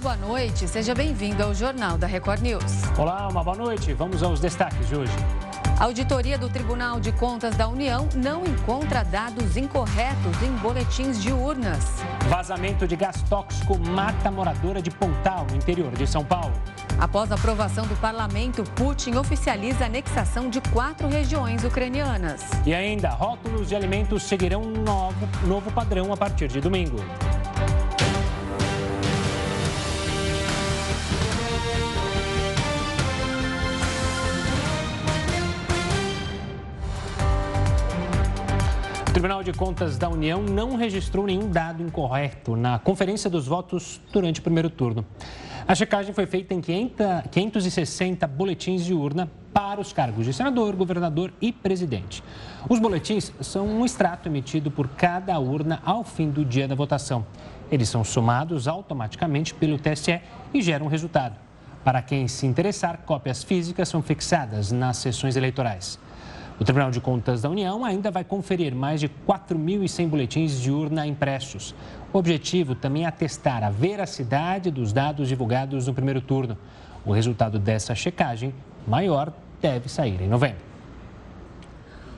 Boa noite. Seja bem-vindo ao Jornal da Record News. Olá, uma boa noite. Vamos aos destaques de hoje. A auditoria do Tribunal de Contas da União não encontra dados incorretos em boletins de urnas. Vazamento de gás tóxico mata moradora de Pontal, no interior de São Paulo. Após a aprovação do parlamento, Putin oficializa a anexação de quatro regiões ucranianas. E ainda, rótulos de alimentos seguirão um novo, novo padrão a partir de domingo. Tribunal de Contas da União não registrou nenhum dado incorreto na conferência dos votos durante o primeiro turno. A checagem foi feita em 560 boletins de urna para os cargos de senador, governador e presidente. Os boletins são um extrato emitido por cada urna ao fim do dia da votação. Eles são somados automaticamente pelo TSE e geram um resultado. Para quem se interessar, cópias físicas são fixadas nas sessões eleitorais. O Tribunal de Contas da União ainda vai conferir mais de 4.100 boletins de urna impressos. O objetivo também é atestar a veracidade dos dados divulgados no primeiro turno. O resultado dessa checagem maior deve sair em novembro.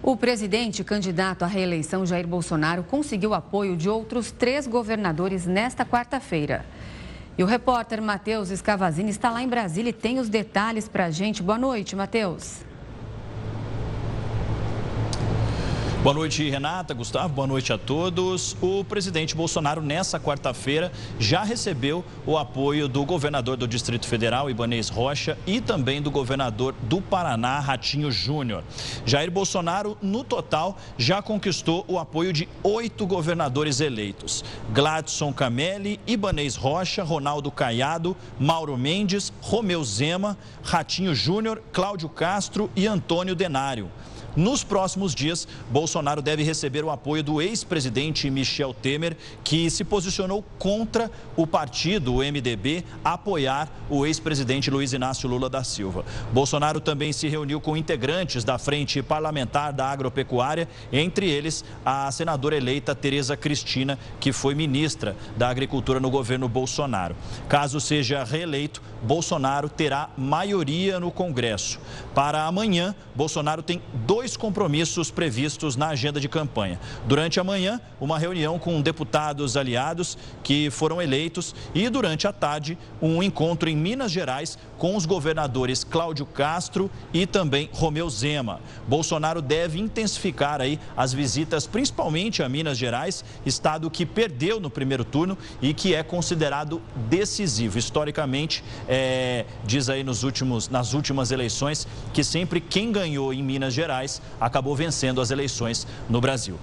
O presidente candidato à reeleição Jair Bolsonaro conseguiu apoio de outros três governadores nesta quarta-feira. E o repórter Matheus Escavazini está lá em Brasília e tem os detalhes para a gente. Boa noite, Matheus. Boa noite, Renata, Gustavo, boa noite a todos. O presidente Bolsonaro, nessa quarta-feira, já recebeu o apoio do governador do Distrito Federal, Ibanês Rocha, e também do governador do Paraná, Ratinho Júnior. Jair Bolsonaro, no total, já conquistou o apoio de oito governadores eleitos: Gladson Camelli, Ibanês Rocha, Ronaldo Caiado, Mauro Mendes, Romeu Zema, Ratinho Júnior, Cláudio Castro e Antônio Denário. Nos próximos dias, Bolsonaro deve receber o apoio do ex-presidente Michel Temer, que se posicionou contra o partido, o MDB, apoiar o ex-presidente Luiz Inácio Lula da Silva. Bolsonaro também se reuniu com integrantes da Frente Parlamentar da Agropecuária, entre eles a senadora eleita Tereza Cristina, que foi ministra da Agricultura no governo Bolsonaro. Caso seja reeleito, Bolsonaro terá maioria no Congresso. Para amanhã, Bolsonaro tem dois compromissos previstos na agenda de campanha. Durante a manhã, uma reunião com deputados aliados que foram eleitos e durante a tarde, um encontro em Minas Gerais com os governadores Cláudio Castro e também Romeu Zema. Bolsonaro deve intensificar aí as visitas, principalmente a Minas Gerais, estado que perdeu no primeiro turno e que é considerado decisivo historicamente é, diz aí nos últimos, nas últimas eleições que sempre quem ganhou em Minas Gerais acabou vencendo as eleições no Brasil.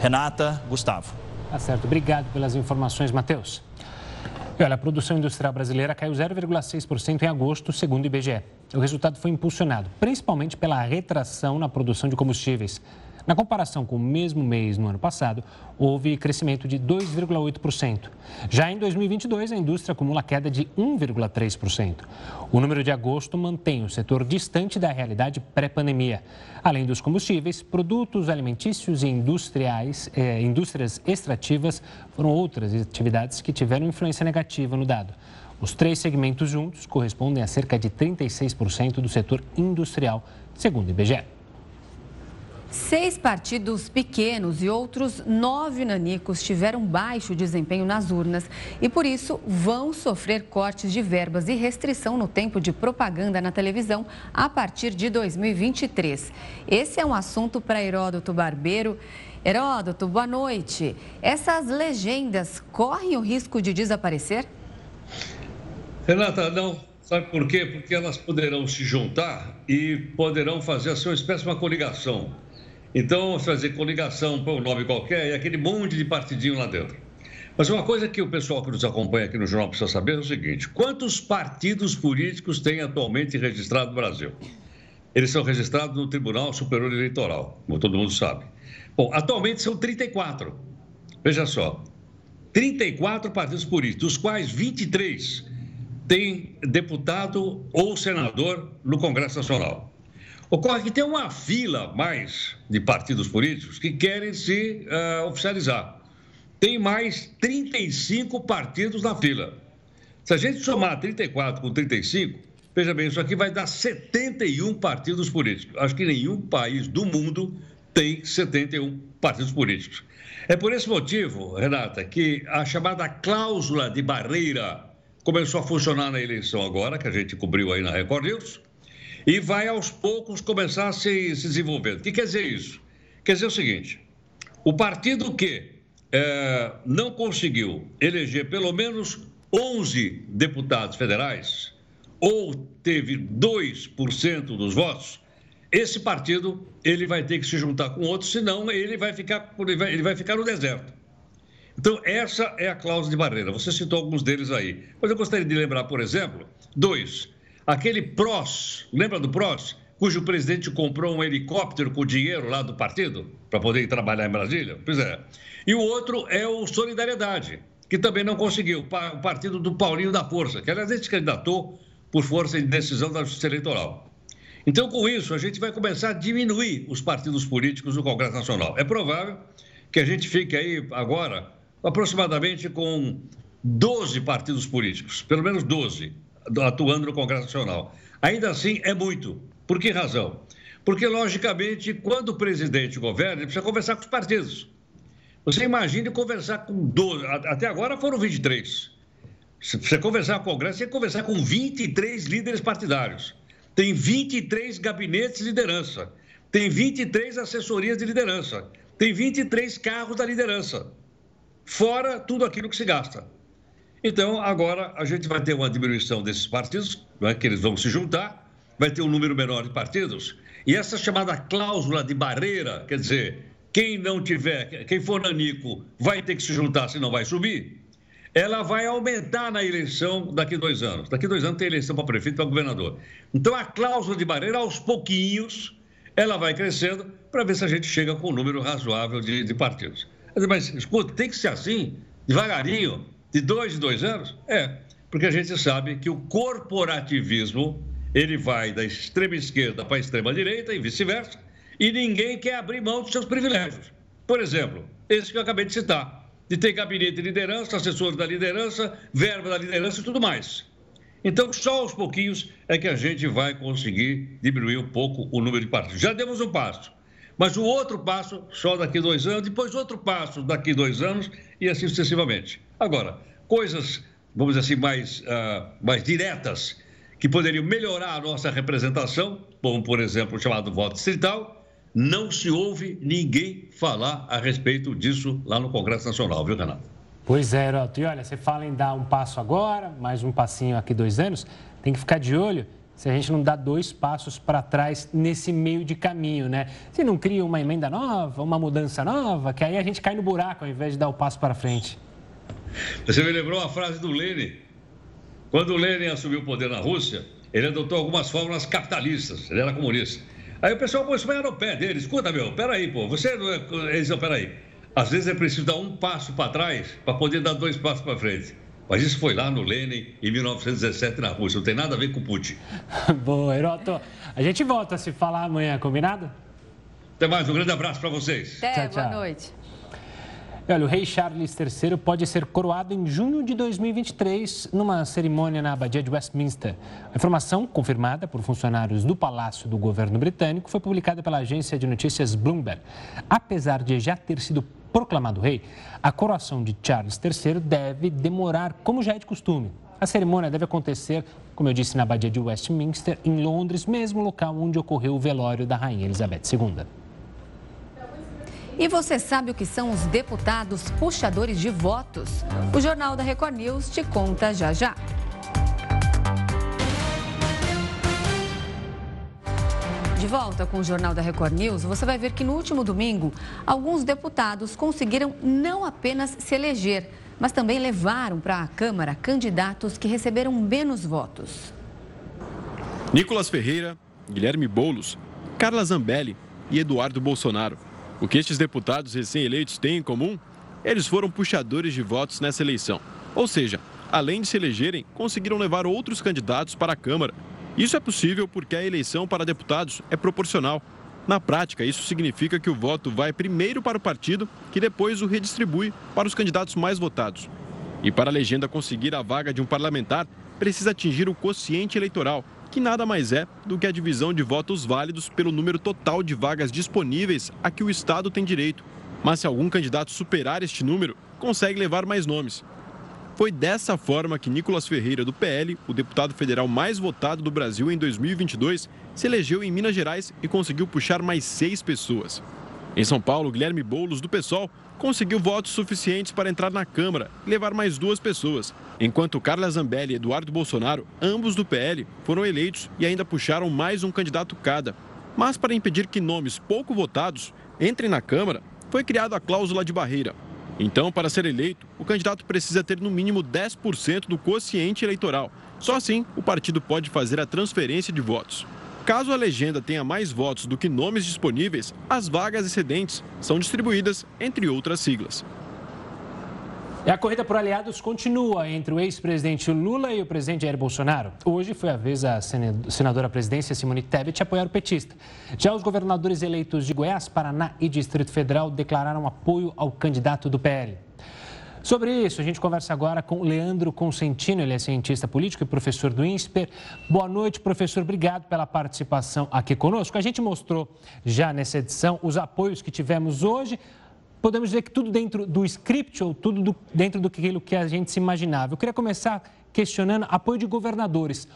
Renata, Gustavo. Tá certo. Obrigado pelas informações, Matheus. E olha, a produção industrial brasileira caiu 0,6% em agosto, segundo o IBGE. O resultado foi impulsionado principalmente pela retração na produção de combustíveis. Na comparação com o mesmo mês no ano passado, houve crescimento de 2,8%. Já em 2022, a indústria acumula queda de 1,3%. O número de agosto mantém o setor distante da realidade pré-pandemia. Além dos combustíveis, produtos alimentícios e industriais, eh, indústrias extrativas foram outras atividades que tiveram influência negativa no dado. Os três segmentos juntos correspondem a cerca de 36% do setor industrial, segundo o IBGE. Seis partidos pequenos e outros nove nanicos tiveram baixo desempenho nas urnas e, por isso, vão sofrer cortes de verbas e restrição no tempo de propaganda na televisão a partir de 2023. Esse é um assunto para Heródoto Barbeiro. Heródoto, boa noite. Essas legendas correm o risco de desaparecer? Renata, não. Sabe por quê? Porque elas poderão se juntar e poderão fazer a sua espécie de uma coligação então, fazer coligação para um nome qualquer e aquele monte de partidinho lá dentro. Mas uma coisa que o pessoal que nos acompanha aqui no jornal precisa saber é o seguinte: quantos partidos políticos tem atualmente registrado no Brasil? Eles são registrados no Tribunal Superior Eleitoral, como todo mundo sabe. Bom, atualmente são 34. Veja só: 34 partidos políticos, dos quais 23 têm deputado ou senador no Congresso Nacional. Ocorre que tem uma fila mais de partidos políticos que querem se uh, oficializar. Tem mais 35 partidos na fila. Se a gente somar 34 com 35, veja bem, isso aqui vai dar 71 partidos políticos. Acho que nenhum país do mundo tem 71 partidos políticos. É por esse motivo, Renata, que a chamada cláusula de barreira começou a funcionar na eleição agora, que a gente cobriu aí na Record News, e vai aos poucos começar a se, se desenvolver. O que quer dizer isso? Quer dizer o seguinte: o partido que é, não conseguiu eleger pelo menos 11 deputados federais, ou teve 2% dos votos, esse partido ele vai ter que se juntar com outro, senão ele vai ficar, ele vai ficar no deserto. Então, essa é a cláusula de barreira. Você citou alguns deles aí. Mas eu gostaria de lembrar, por exemplo, dois. Aquele PROS, lembra do PROS? Cujo presidente comprou um helicóptero com dinheiro lá do partido para poder ir trabalhar em Brasília? Pois é. E o outro é o Solidariedade, que também não conseguiu. O partido do Paulinho da Força, que aliás ele se candidatou por força de decisão da Justiça Eleitoral. Então, com isso, a gente vai começar a diminuir os partidos políticos no Congresso Nacional. É provável que a gente fique aí agora aproximadamente com 12 partidos políticos, pelo menos 12, atuando no Congresso Nacional. Ainda assim, é muito. Por que razão? Porque, logicamente, quando o presidente governa, ele precisa conversar com os partidos. Você imagine conversar com 12, até agora foram 23. Se você conversar com o Congresso, você tem que conversar com 23 líderes partidários. Tem 23 gabinetes de liderança. Tem 23 assessorias de liderança. Tem 23 carros da liderança fora tudo aquilo que se gasta. Então, agora a gente vai ter uma diminuição desses partidos, é, que eles vão se juntar, vai ter um número menor de partidos, e essa chamada cláusula de barreira, quer dizer, quem não tiver, quem for nanico, vai ter que se juntar, senão vai subir, ela vai aumentar na eleição daqui dois anos. Daqui dois anos tem eleição para prefeito e para governador. Então, a cláusula de barreira, aos pouquinhos, ela vai crescendo para ver se a gente chega com um número razoável de, de partidos. Mas, escuta, tem que ser assim, devagarinho, de dois em dois anos? É, porque a gente sabe que o corporativismo, ele vai da extrema esquerda para a extrema direita e vice-versa, e ninguém quer abrir mão dos seus privilégios. Por exemplo, esse que eu acabei de citar, de ter gabinete de liderança, assessor da liderança, verba da liderança e tudo mais. Então, só aos pouquinhos é que a gente vai conseguir diminuir um pouco o número de partidos. Já demos um passo. Mas o outro passo só daqui dois anos, depois outro passo daqui dois anos e assim sucessivamente. Agora, coisas, vamos dizer assim, mais, uh, mais diretas, que poderiam melhorar a nossa representação, como, por exemplo, o chamado voto distrital, não se ouve ninguém falar a respeito disso lá no Congresso Nacional, viu, Renato? Pois é, Heroto. E olha, você fala em dar um passo agora, mais um passinho aqui dois anos, tem que ficar de olho se a gente não dá dois passos para trás nesse meio de caminho, né? Se não cria uma emenda nova, uma mudança nova, que aí a gente cai no buraco ao invés de dar o passo para frente. Você me lembrou a frase do Lenin. Quando o Lenin assumiu o poder na Rússia, ele adotou algumas fórmulas capitalistas, ele era comunista. Aí o pessoal começou a no pé dele, escuta, meu, peraí, pô, você não é... Eles disseram, peraí, às vezes é preciso dar um passo para trás para poder dar dois passos para frente. Mas isso foi lá no Lenin, em 1917, na Rússia. Não tem nada a ver com Putin. Boa, Heroto. A gente volta a se falar amanhã, combinado? Até mais, um grande abraço para vocês. Até, tchau, boa tchau. noite. Olha, o rei Charles III pode ser coroado em junho de 2023 numa cerimônia na Abadia de Westminster. A informação, confirmada por funcionários do Palácio do Governo Britânico, foi publicada pela agência de notícias Bloomberg. Apesar de já ter sido proclamado rei, a coroação de Charles III deve demorar, como já é de costume. A cerimônia deve acontecer, como eu disse, na Abadia de Westminster, em Londres, mesmo local onde ocorreu o velório da Rainha Elizabeth II. E você sabe o que são os deputados puxadores de votos? O Jornal da Record News te conta já já. De volta com o Jornal da Record News, você vai ver que no último domingo, alguns deputados conseguiram não apenas se eleger, mas também levaram para a Câmara candidatos que receberam menos votos. Nicolas Ferreira, Guilherme Boulos, Carla Zambelli e Eduardo Bolsonaro. O que estes deputados recém-eleitos têm em comum? Eles foram puxadores de votos nessa eleição. Ou seja, além de se elegerem, conseguiram levar outros candidatos para a Câmara isso é possível porque a eleição para deputados é proporcional. Na prática, isso significa que o voto vai primeiro para o partido, que depois o redistribui para os candidatos mais votados. E para a legenda conseguir a vaga de um parlamentar, precisa atingir o quociente eleitoral, que nada mais é do que a divisão de votos válidos pelo número total de vagas disponíveis a que o Estado tem direito. Mas se algum candidato superar este número, consegue levar mais nomes. Foi dessa forma que Nicolas Ferreira, do PL, o deputado federal mais votado do Brasil em 2022, se elegeu em Minas Gerais e conseguiu puxar mais seis pessoas. Em São Paulo, Guilherme Boulos, do PSOL, conseguiu votos suficientes para entrar na Câmara e levar mais duas pessoas, enquanto Carla Zambelli e Eduardo Bolsonaro, ambos do PL, foram eleitos e ainda puxaram mais um candidato cada. Mas para impedir que nomes pouco votados entrem na Câmara, foi criada a cláusula de barreira. Então, para ser eleito, o candidato precisa ter no mínimo 10% do quociente eleitoral. Só assim, o partido pode fazer a transferência de votos. Caso a legenda tenha mais votos do que nomes disponíveis, as vagas excedentes são distribuídas entre outras siglas. E a corrida por aliados continua entre o ex-presidente Lula e o presidente Jair Bolsonaro. Hoje foi a vez da senadora presidência Simone Tebet apoiar o petista. Já os governadores eleitos de Goiás, Paraná e Distrito Federal declararam apoio ao candidato do PL. Sobre isso, a gente conversa agora com Leandro Consentino, ele é cientista político e professor do INSPER. Boa noite, professor. Obrigado pela participação aqui conosco. A gente mostrou já nessa edição os apoios que tivemos hoje. Podemos dizer que tudo dentro do script ou tudo do, dentro do que a gente se imaginava. Eu queria começar questionando apoio de governadores.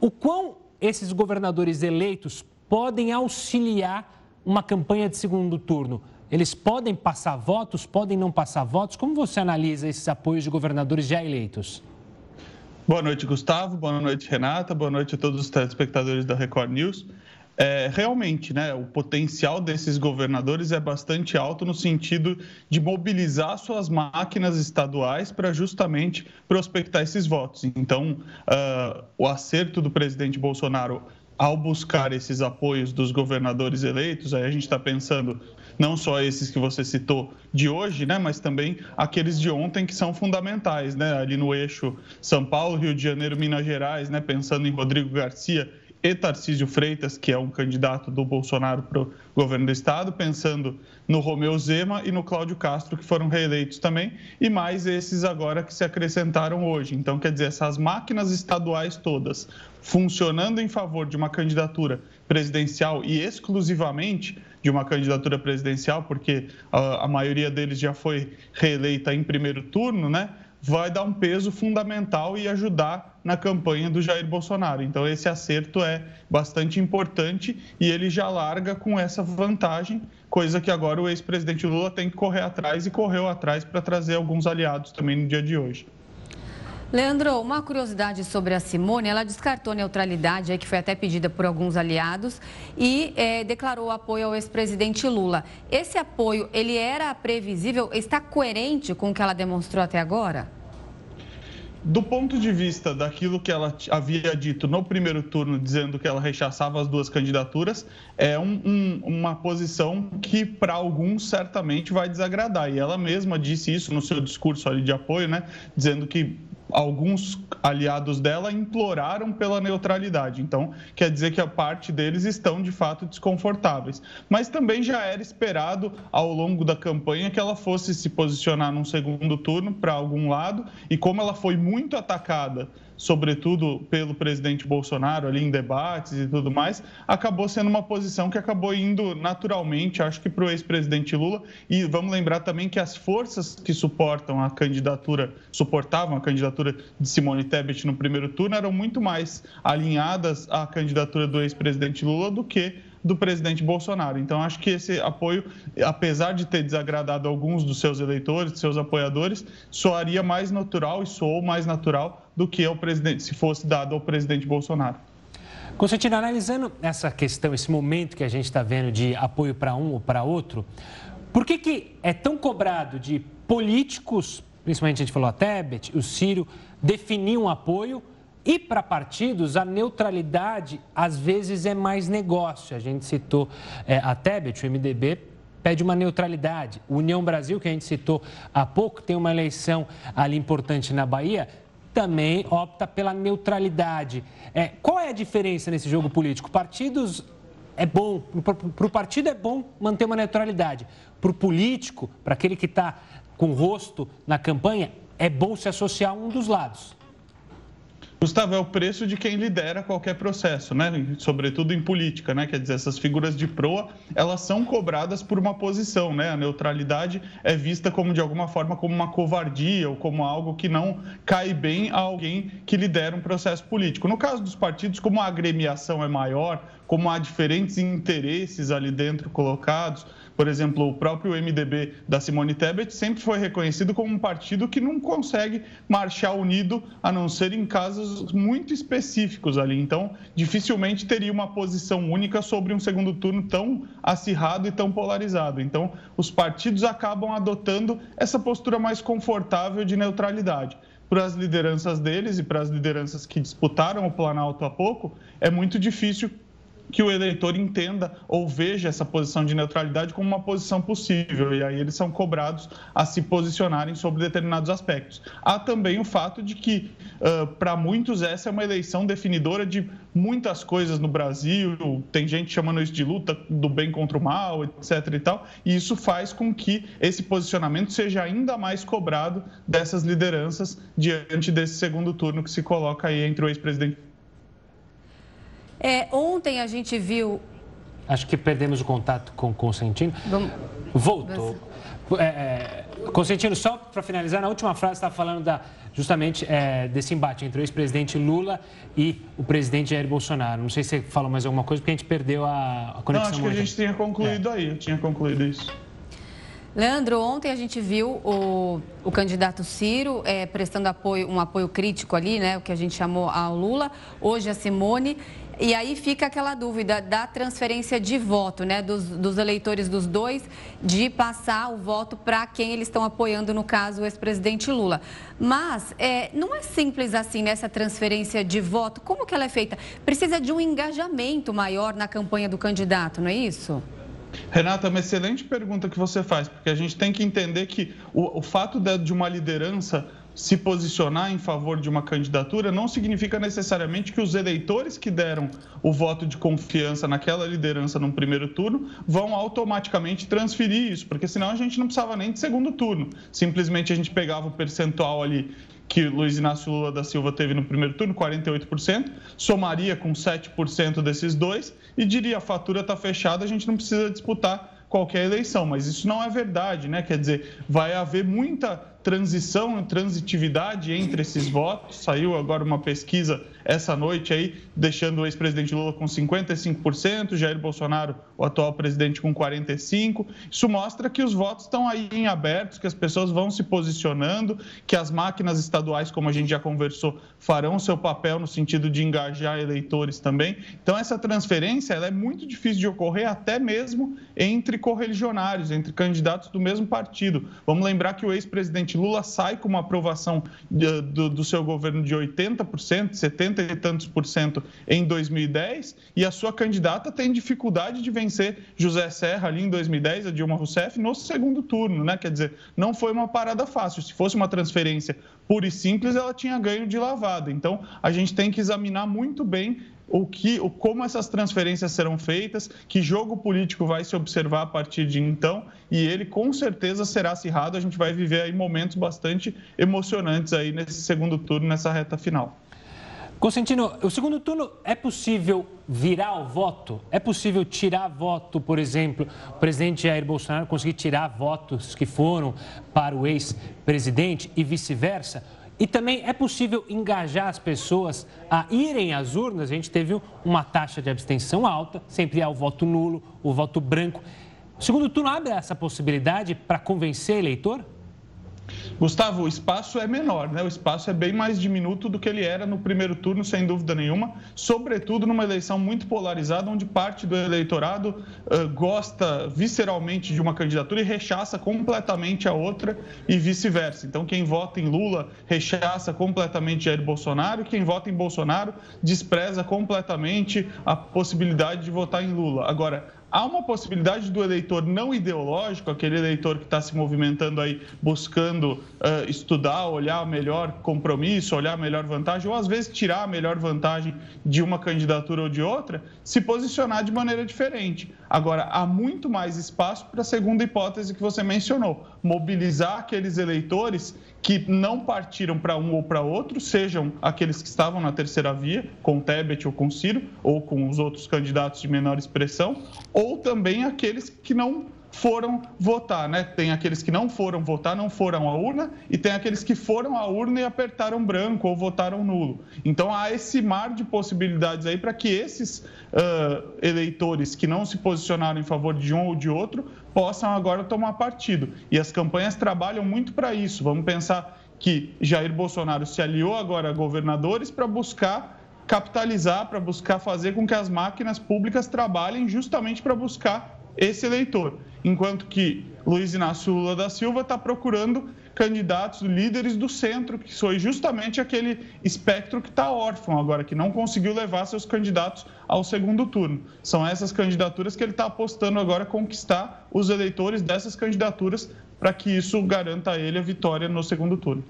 O quão esses governadores eleitos podem auxiliar uma campanha de segundo turno? Eles podem passar votos, podem não passar votos? Como você analisa esses apoios de governadores já eleitos? Boa noite, Gustavo. Boa noite, Renata. Boa noite a todos os telespectadores da Record News. É, realmente, né, o potencial desses governadores é bastante alto no sentido de mobilizar suas máquinas estaduais para justamente prospectar esses votos. Então, uh, o acerto do presidente Bolsonaro ao buscar esses apoios dos governadores eleitos, aí a gente está pensando não só esses que você citou de hoje, né, mas também aqueles de ontem que são fundamentais, né, ali no eixo São Paulo, Rio de Janeiro, Minas Gerais, né, pensando em Rodrigo Garcia e Tarcísio Freitas, que é um candidato do Bolsonaro para o governo do estado, pensando no Romeu Zema e no Cláudio Castro, que foram reeleitos também, e mais esses agora que se acrescentaram hoje. Então, quer dizer, essas máquinas estaduais todas funcionando em favor de uma candidatura presidencial e exclusivamente de uma candidatura presidencial, porque a, maioria deles já foi reeleita em primeiro turno, né? vai dar um peso fundamental e ajudar na campanha do Jair Bolsonaro. Então, esse acerto é bastante importante e ele já larga com essa vantagem, coisa que agora o ex-presidente Lula tem que correr atrás e correu atrás para trazer alguns aliados também no dia de hoje. Leandro, uma curiosidade sobre a Simone, ela descartou neutralidade, que foi até pedida por alguns aliados, e é, declarou apoio ao ex-presidente Lula. Esse apoio, ele era previsível, está coerente com o que ela demonstrou até agora? Do ponto de vista daquilo que ela havia dito no primeiro turno, dizendo que ela rechaçava as duas candidaturas, é um, um, uma posição que para alguns certamente vai desagradar. E ela mesma disse isso no seu discurso ali de apoio, né? Dizendo que alguns aliados dela imploraram pela neutralidade. Então, quer dizer que a parte deles estão de fato desconfortáveis. Mas também já era esperado ao longo da campanha que ela fosse se posicionar num segundo turno para algum lado, e como ela foi muito atacada sobretudo pelo presidente Bolsonaro ali em debates e tudo mais, acabou sendo uma posição que acabou indo naturalmente, acho que para o ex-presidente Lula. E vamos lembrar também que as forças que suportam a candidatura, suportavam a candidatura de Simone Tebet no primeiro turno, eram muito mais alinhadas à candidatura do ex-presidente Lula do que do presidente Bolsonaro. Então, acho que esse apoio, apesar de ter desagradado alguns dos seus eleitores, dos seus apoiadores, soaria mais natural e soou mais natural do que ao presidente, se fosse dado ao presidente Bolsonaro. Constantino, analisando essa questão, esse momento que a gente está vendo de apoio para um ou para outro, por que, que é tão cobrado de políticos, principalmente a gente falou a Tebet, o Ciro, definir um apoio e para partidos, a neutralidade às vezes é mais negócio. A gente citou é, a Tebet, o MDB pede uma neutralidade. União Brasil, que a gente citou há pouco, tem uma eleição ali importante na Bahia, também opta pela neutralidade. É, qual é a diferença nesse jogo político? Partidos é bom, para o partido é bom manter uma neutralidade. Para o político, para aquele que está com o rosto na campanha, é bom se associar a um dos lados. Gustavo, é o preço de quem lidera qualquer processo, né? Sobretudo em política, né? Quer dizer, essas figuras de proa, elas são cobradas por uma posição, né? A neutralidade é vista como, de alguma forma, como uma covardia ou como algo que não cai bem a alguém que lidera um processo político. No caso dos partidos, como a agremiação é maior, como há diferentes interesses ali dentro colocados, por exemplo, o próprio MDB da Simone Tebet sempre foi reconhecido como um partido que não consegue marchar unido, a não ser em casos muito específicos ali. Então, dificilmente teria uma posição única sobre um segundo turno tão acirrado e tão polarizado. Então, os partidos acabam adotando essa postura mais confortável de neutralidade para as lideranças deles e para as lideranças que disputaram o Planalto há pouco, é muito difícil que o eleitor entenda ou veja essa posição de neutralidade como uma posição possível, e aí eles são cobrados a se posicionarem sobre determinados aspectos. Há também o fato de que, uh, para muitos, essa é uma eleição definidora de muitas coisas no Brasil, tem gente chamando isso de luta do bem contra o mal, etc. e tal, e isso faz com que esse posicionamento seja ainda mais cobrado dessas lideranças diante desse segundo turno que se coloca aí entre o ex-presidente é, ontem a gente viu. Acho que perdemos o contato com o Consentino. Vamos... Voltou. É, é, Consentino, só para finalizar, na última frase estava falando da, justamente é, desse embate entre o ex-presidente Lula e o presidente Jair Bolsonaro. Não sei se você falou mais alguma coisa, porque a gente perdeu a, a conexão. Não, acho que a gente tinha concluído é. aí, eu tinha concluído isso. Leandro, ontem a gente viu o, o candidato Ciro é, prestando apoio, um apoio crítico ali, né, o que a gente chamou ao Lula. Hoje a Simone. E aí fica aquela dúvida da transferência de voto, né, dos, dos eleitores dos dois, de passar o voto para quem eles estão apoiando, no caso, o ex-presidente Lula. Mas é, não é simples assim nessa transferência de voto. Como que ela é feita? Precisa de um engajamento maior na campanha do candidato, não é isso? Renata, é uma excelente pergunta que você faz, porque a gente tem que entender que o, o fato de, de uma liderança se posicionar em favor de uma candidatura não significa necessariamente que os eleitores que deram o voto de confiança naquela liderança no primeiro turno vão automaticamente transferir isso, porque senão a gente não precisava nem de segundo turno. Simplesmente a gente pegava o percentual ali que Luiz Inácio Lula da Silva teve no primeiro turno, 48%, somaria com 7% desses dois e diria a fatura está fechada, a gente não precisa disputar qualquer eleição, mas isso não é verdade, né? Quer dizer, vai haver muita transição, transitividade entre esses votos. Saiu agora uma pesquisa essa noite aí, deixando o ex-presidente Lula com 55%, Jair Bolsonaro, o atual presidente, com 45%. Isso mostra que os votos estão aí em abertos, que as pessoas vão se posicionando, que as máquinas estaduais, como a gente já conversou, farão seu papel no sentido de engajar eleitores também. Então, essa transferência ela é muito difícil de ocorrer, até mesmo entre correligionários, entre candidatos do mesmo partido. Vamos lembrar que o ex-presidente Lula sai com uma aprovação do, do, do seu governo de 80%, 70% e tantos por cento em 2010, e a sua candidata tem dificuldade de vencer José Serra ali em 2010, a Dilma Rousseff, no segundo turno, né? Quer dizer, não foi uma parada fácil. Se fosse uma transferência pura e simples, ela tinha ganho de lavada. Então, a gente tem que examinar muito bem o que, o, como essas transferências serão feitas, que jogo político vai se observar a partir de então, e ele com certeza será acirrado. A gente vai viver aí momentos bastante emocionantes aí nesse segundo turno, nessa reta final. Constantino, o segundo turno é possível virar o voto? É possível tirar voto, por exemplo, o presidente Jair Bolsonaro conseguir tirar votos que foram para o ex-presidente e vice-versa? E também é possível engajar as pessoas a irem às urnas. A gente teve uma taxa de abstenção alta, sempre há o voto nulo, o voto branco. O segundo turno abre essa possibilidade para convencer eleitor? Gustavo, o espaço é menor, né? O espaço é bem mais diminuto do que ele era no primeiro turno, sem dúvida nenhuma, sobretudo numa eleição muito polarizada, onde parte do eleitorado uh, gosta visceralmente de uma candidatura e rechaça completamente a outra e vice-versa. Então, quem vota em Lula rechaça completamente Jair Bolsonaro, quem vota em Bolsonaro despreza completamente a possibilidade de votar em Lula. Agora, há uma possibilidade do eleitor não ideológico, aquele eleitor que está se movimentando aí buscando uh, estudar, olhar melhor compromisso, olhar melhor vantagem, ou às vezes tirar a melhor vantagem de uma candidatura ou de outra, se posicionar de maneira diferente. Agora, há muito mais espaço para a segunda hipótese que você mencionou, mobilizar aqueles eleitores que não partiram para um ou para outro, sejam aqueles que estavam na terceira via, com Tebet ou com Ciro, ou com os outros candidatos de menor expressão, ou também aqueles que não foram votar, né? Tem aqueles que não foram votar, não foram à urna, e tem aqueles que foram à urna e apertaram branco ou votaram nulo. Então há esse mar de possibilidades aí para que esses uh, eleitores que não se posicionaram em favor de um ou de outro possam agora tomar partido. E as campanhas trabalham muito para isso. Vamos pensar que Jair Bolsonaro se aliou agora a governadores para buscar capitalizar, para buscar fazer com que as máquinas públicas trabalhem justamente para buscar esse eleitor. Enquanto que Luiz Inácio Lula da Silva está procurando candidatos líderes do centro, que foi justamente aquele espectro que está órfão agora, que não conseguiu levar seus candidatos ao segundo turno. São essas candidaturas que ele está apostando agora conquistar os eleitores dessas candidaturas para que isso garanta a ele a vitória no segundo turno.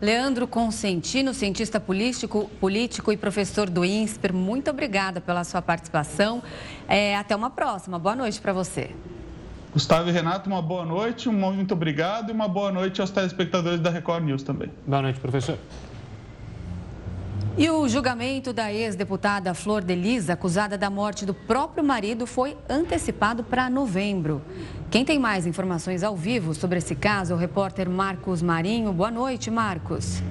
Leandro Consentino, cientista político, político e professor do INSPER, muito obrigada pela sua participação. É, até uma próxima. Boa noite para você. Gustavo e Renato, uma boa noite, um muito obrigado e uma boa noite aos telespectadores da Record News também. Boa noite, professor. E o julgamento da ex-deputada Flor Delisa, acusada da morte do próprio marido, foi antecipado para novembro. Quem tem mais informações ao vivo sobre esse caso é o repórter Marcos Marinho. Boa noite, Marcos.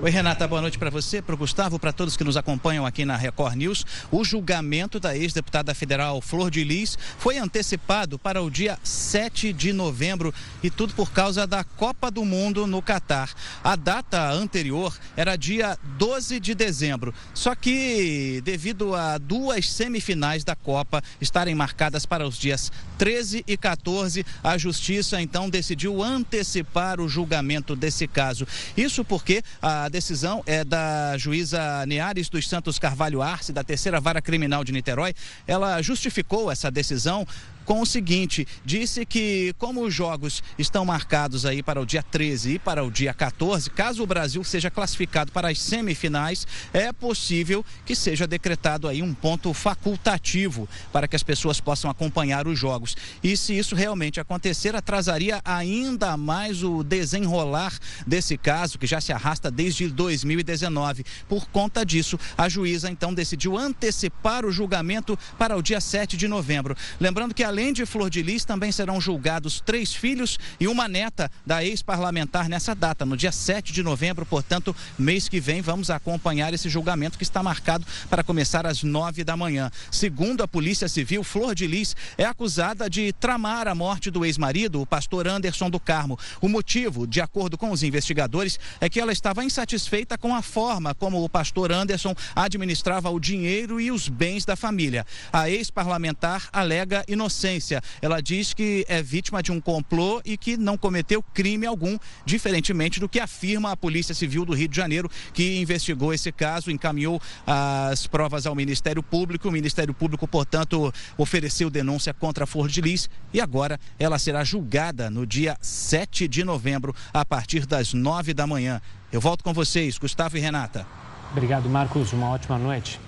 Oi, Renata, boa noite para você, para o Gustavo, para todos que nos acompanham aqui na Record News. O julgamento da ex-deputada federal Flor de Lis foi antecipado para o dia 7 de novembro e tudo por causa da Copa do Mundo no Catar. A data anterior era dia 12 de dezembro, só que devido a duas semifinais da Copa estarem marcadas para os dias 13 e 14, a Justiça então decidiu antecipar o julgamento desse caso. Isso porque a a decisão é da juíza Neares dos Santos Carvalho Arce, da terceira vara criminal de Niterói. Ela justificou essa decisão com o seguinte: disse que, como os jogos estão marcados aí para o dia 13 e para o dia 14, caso o Brasil seja classificado para as semifinais, é possível que seja decretado aí um ponto facultativo para que as pessoas possam acompanhar os jogos. E se isso realmente acontecer, atrasaria ainda mais o desenrolar desse caso, que já se arrasta desde 2019. Por conta disso, a juíza então decidiu antecipar o julgamento para o dia 7 de novembro. Lembrando que a Além de Flor de Lis, também serão julgados três filhos e uma neta da ex-parlamentar nessa data, no dia 7 de novembro, portanto, mês que vem, vamos acompanhar esse julgamento que está marcado para começar às nove da manhã. Segundo a Polícia Civil, Flor de Lis é acusada de tramar a morte do ex-marido, o pastor Anderson do Carmo. O motivo, de acordo com os investigadores, é que ela estava insatisfeita com a forma como o pastor Anderson administrava o dinheiro e os bens da família. A ex-parlamentar alega inocência inocência. Ela diz que é vítima de um complô e que não cometeu crime algum, diferentemente do que afirma a Polícia Civil do Rio de Janeiro, que investigou esse caso, encaminhou as provas ao Ministério Público. O Ministério Público, portanto, ofereceu denúncia contra a Flor de Lis e agora ela será julgada no dia 7 de novembro, a partir das 9 da manhã. Eu volto com vocês, Gustavo e Renata. Obrigado, Marcos. Uma ótima noite.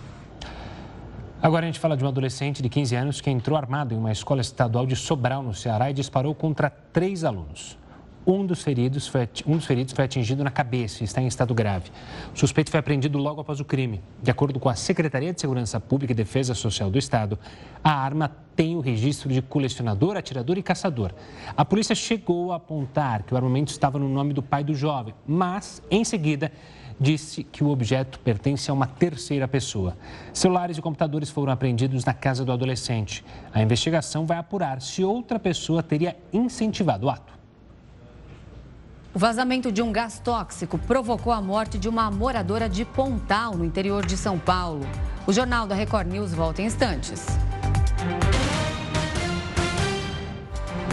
Agora a gente fala de um adolescente de 15 anos que entrou armado em uma escola estadual de Sobral, no Ceará, e disparou contra três alunos. Um dos, feridos foi, um dos feridos foi atingido na cabeça e está em estado grave. O suspeito foi apreendido logo após o crime. De acordo com a Secretaria de Segurança Pública e Defesa Social do Estado, a arma tem o registro de colecionador, atirador e caçador. A polícia chegou a apontar que o armamento estava no nome do pai do jovem, mas, em seguida, disse que o objeto pertence a uma terceira pessoa. Celulares e computadores foram apreendidos na casa do adolescente. A investigação vai apurar se outra pessoa teria incentivado o ato. O vazamento de um gás tóxico provocou a morte de uma moradora de Pontal, no interior de São Paulo. O Jornal da Record News volta em instantes.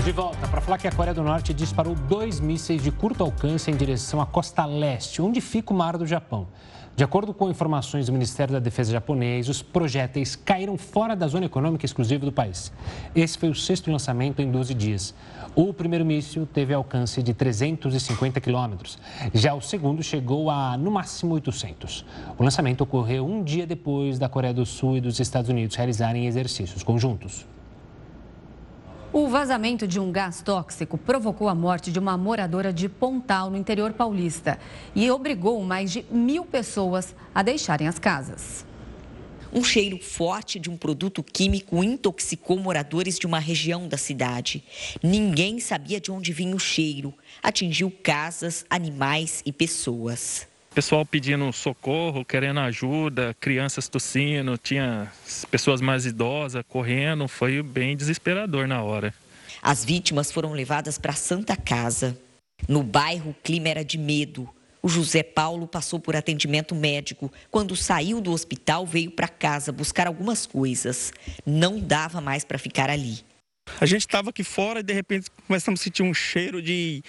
De volta para falar que a Coreia do Norte disparou dois mísseis de curto alcance em direção à costa leste, onde fica o mar do Japão. De acordo com informações do Ministério da Defesa japonês, os projéteis caíram fora da zona econômica exclusiva do país. Esse foi o sexto lançamento em 12 dias. O primeiro míssil teve alcance de 350 quilômetros. Já o segundo chegou a, no máximo, 800. O lançamento ocorreu um dia depois da Coreia do Sul e dos Estados Unidos realizarem exercícios conjuntos. O vazamento de um gás tóxico provocou a morte de uma moradora de Pontal, no interior paulista, e obrigou mais de mil pessoas a deixarem as casas. Um cheiro forte de um produto químico intoxicou moradores de uma região da cidade. Ninguém sabia de onde vinha o cheiro. Atingiu casas, animais e pessoas. Pessoal pedindo socorro, querendo ajuda, crianças tossindo, tinha pessoas mais idosas correndo, foi bem desesperador na hora. As vítimas foram levadas para a Santa Casa. No bairro, o clima era de medo. O José Paulo passou por atendimento médico. Quando saiu do hospital, veio para casa buscar algumas coisas. Não dava mais para ficar ali. A gente estava aqui fora e de repente começamos a sentir um cheiro de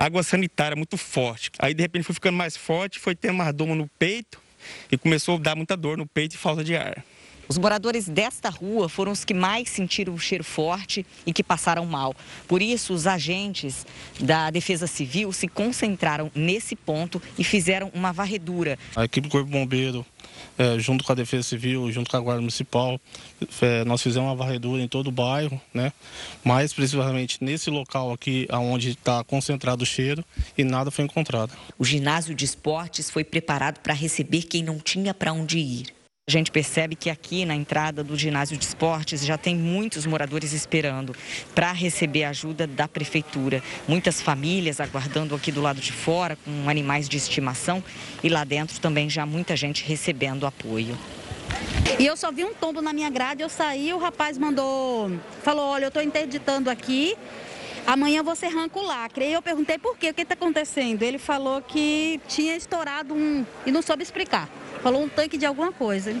água sanitária muito forte. Aí de repente foi ficando mais forte, foi ter uma dor no peito e começou a dar muita dor no peito e falta de ar. Os moradores desta rua foram os que mais sentiram o cheiro forte e que passaram mal. Por isso, os agentes da Defesa Civil se concentraram nesse ponto e fizeram uma varredura. A equipe do Corpo Bombeiro, é, junto com a Defesa Civil, junto com a Guarda Municipal, é, nós fizemos uma varredura em todo o bairro, né? mais precisamente nesse local aqui onde está concentrado o cheiro e nada foi encontrado. O ginásio de esportes foi preparado para receber quem não tinha para onde ir. A gente percebe que aqui na entrada do ginásio de esportes já tem muitos moradores esperando para receber ajuda da prefeitura. Muitas famílias aguardando aqui do lado de fora com animais de estimação e lá dentro também já muita gente recebendo apoio. E eu só vi um tombo na minha grade, eu saí, o rapaz mandou, falou, olha, eu estou interditando aqui, amanhã você arranca o lacre. E eu perguntei por quê, o que está acontecendo? Ele falou que tinha estourado um e não soube explicar. Falou um tanque de alguma coisa.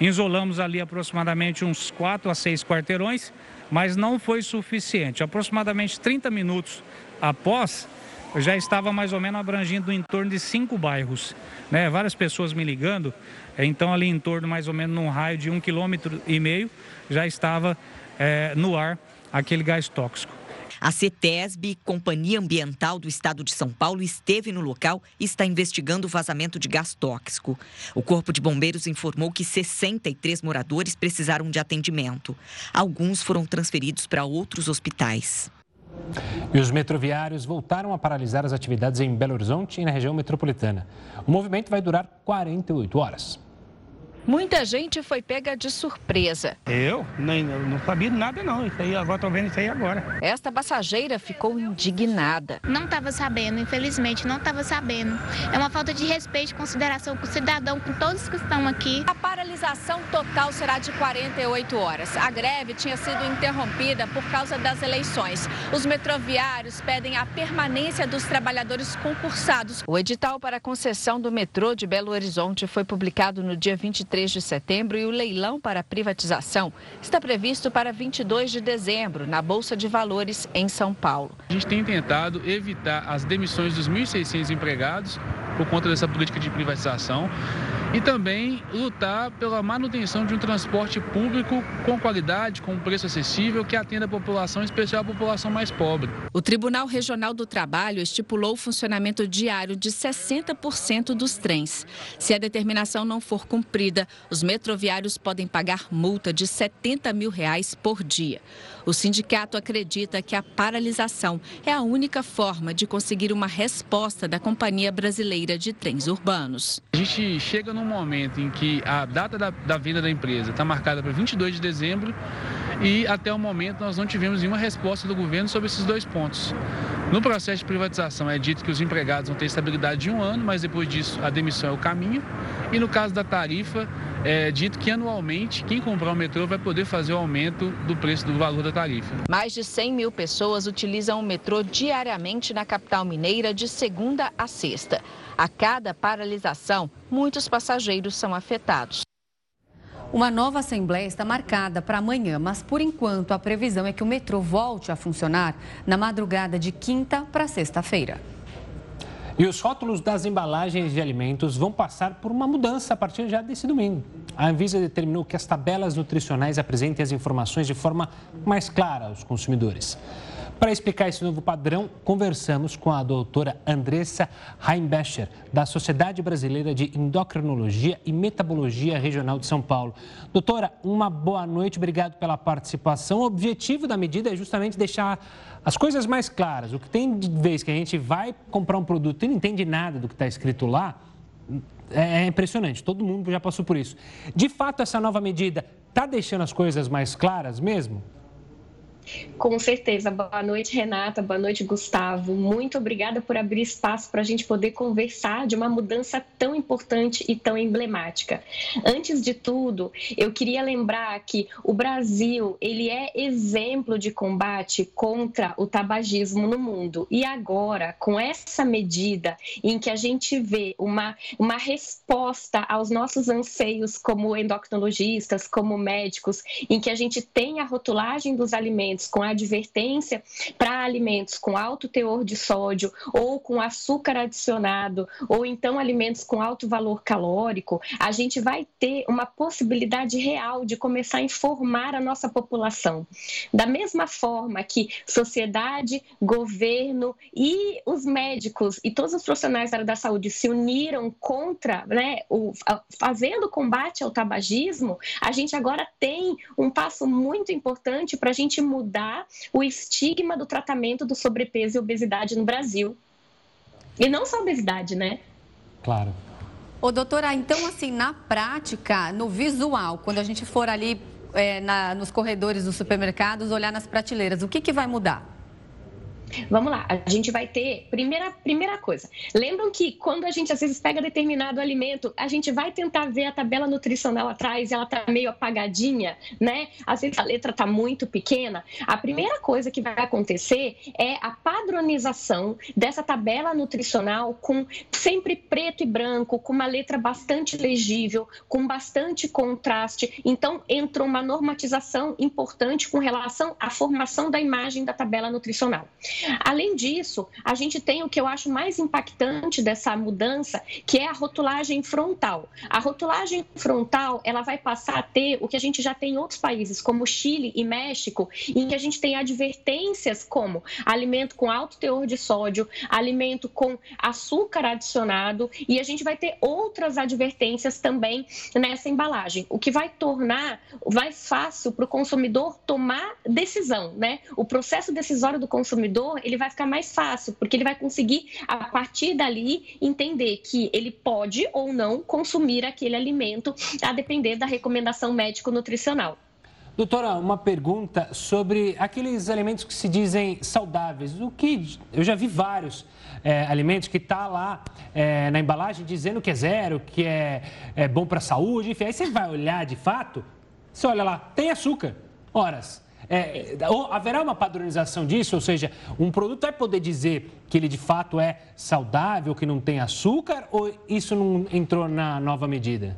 Isolamos ali aproximadamente uns 4 a 6 quarteirões, mas não foi suficiente. Aproximadamente 30 minutos após, já estava mais ou menos abrangindo em torno de cinco bairros. Né? Várias pessoas me ligando, então ali em torno mais ou menos num raio de um quilômetro e meio já estava é, no ar aquele gás tóxico. A CETESB, Companhia Ambiental do Estado de São Paulo, esteve no local e está investigando o vazamento de gás tóxico. O Corpo de Bombeiros informou que 63 moradores precisaram de atendimento. Alguns foram transferidos para outros hospitais. E os metroviários voltaram a paralisar as atividades em Belo Horizonte e na região metropolitana. O movimento vai durar 48 horas. Muita gente foi pega de surpresa. Eu? Nem, não sabia nada não. Isso aí, agora tô vendo isso aí agora. Esta passageira ficou indignada. Não estava sabendo, infelizmente, não estava sabendo. É uma falta de respeito e consideração com o cidadão, com todos que estão aqui. A paralisação total será de 48 horas. A greve tinha sido interrompida por causa das eleições. Os metroviários pedem a permanência dos trabalhadores concursados. O edital para a concessão do metrô de Belo Horizonte foi publicado no dia 23 3 de setembro e o leilão para privatização está previsto para 22 de dezembro, na Bolsa de Valores, em São Paulo. A gente tem tentado evitar as demissões dos 1.600 empregados por conta dessa política de privatização e também lutar pela manutenção de um transporte público com qualidade, com preço acessível, que atenda a população, em especial a população mais pobre. O Tribunal Regional do Trabalho estipulou o funcionamento diário de 60% dos trens. Se a determinação não for cumprida, os metroviários podem pagar multa de 70 mil reais por dia. O sindicato acredita que a paralisação é a única forma de conseguir uma resposta da Companhia Brasileira de Trens Urbanos. A gente chega num momento em que a data da, da venda da empresa está marcada para 22 de dezembro e até o momento nós não tivemos nenhuma resposta do governo sobre esses dois pontos. No processo de privatização é dito que os empregados vão ter estabilidade de um ano, mas depois disso a demissão é o caminho. E no caso da tarifa, é dito que anualmente quem comprar o metrô vai poder fazer o aumento do preço do valor da tarifa. Mais de 100 mil pessoas utilizam o metrô diariamente na capital mineira de segunda a sexta. A cada paralisação, muitos passageiros são afetados. Uma nova assembleia está marcada para amanhã, mas por enquanto a previsão é que o metrô volte a funcionar na madrugada de quinta para sexta-feira. E os rótulos das embalagens de alimentos vão passar por uma mudança a partir já desse domingo. A Anvisa determinou que as tabelas nutricionais apresentem as informações de forma mais clara aos consumidores. Para explicar esse novo padrão, conversamos com a doutora Andressa Heimbecher, da Sociedade Brasileira de Endocrinologia e Metabologia Regional de São Paulo. Doutora, uma boa noite, obrigado pela participação. O objetivo da medida é justamente deixar as coisas mais claras. O que tem de vez que a gente vai comprar um produto e não entende nada do que está escrito lá, é, é impressionante. Todo mundo já passou por isso. De fato, essa nova medida está deixando as coisas mais claras mesmo? Com certeza. Boa noite, Renata. Boa noite, Gustavo. Muito obrigada por abrir espaço para a gente poder conversar de uma mudança tão importante e tão emblemática. Antes de tudo, eu queria lembrar que o Brasil ele é exemplo de combate contra o tabagismo no mundo. E agora, com essa medida em que a gente vê uma, uma resposta aos nossos anseios como endocrinologistas, como médicos, em que a gente tem a rotulagem dos alimentos alimentos com advertência para alimentos com alto teor de sódio ou com açúcar adicionado, ou então alimentos com alto valor calórico, a gente vai ter uma possibilidade real de começar a informar a nossa população. Da mesma forma que sociedade, governo e os médicos e todos os profissionais da área da saúde se uniram contra, né, o, fazendo combate ao tabagismo, a gente agora tem um passo muito importante para a gente mudar mudar o estigma do tratamento do sobrepeso e obesidade no Brasil. E não só obesidade, né? Claro. Ô, doutora, então, assim, na prática, no visual, quando a gente for ali é, na, nos corredores dos supermercados, olhar nas prateleiras, o que, que vai mudar? Vamos lá, a gente vai ter. Primeira, primeira coisa. Lembram que quando a gente às vezes pega determinado alimento, a gente vai tentar ver a tabela nutricional atrás e ela tá meio apagadinha, né? Às vezes a letra tá muito pequena. A primeira coisa que vai acontecer é a padronização dessa tabela nutricional com sempre preto e branco, com uma letra bastante legível, com bastante contraste. Então, entrou uma normatização importante com relação à formação da imagem da tabela nutricional. Além disso, a gente tem o que eu acho mais impactante dessa mudança, que é a rotulagem frontal. A rotulagem frontal, ela vai passar a ter o que a gente já tem em outros países, como Chile e México, em que a gente tem advertências como alimento com alto teor de sódio, alimento com açúcar adicionado, e a gente vai ter outras advertências também nessa embalagem, o que vai tornar mais fácil para o consumidor tomar decisão, né? O processo decisório do consumidor ele vai ficar mais fácil, porque ele vai conseguir, a partir dali, entender que ele pode ou não consumir aquele alimento, a depender da recomendação médico-nutricional. Doutora, uma pergunta sobre aqueles alimentos que se dizem saudáveis. O que eu já vi vários é, alimentos que está lá é, na embalagem dizendo que é zero, que é, é bom para a saúde, enfim. Aí você vai olhar de fato, você olha lá, tem açúcar. Horas. É, haverá uma padronização disso? Ou seja, um produto vai poder dizer que ele de fato é saudável, que não tem açúcar, ou isso não entrou na nova medida?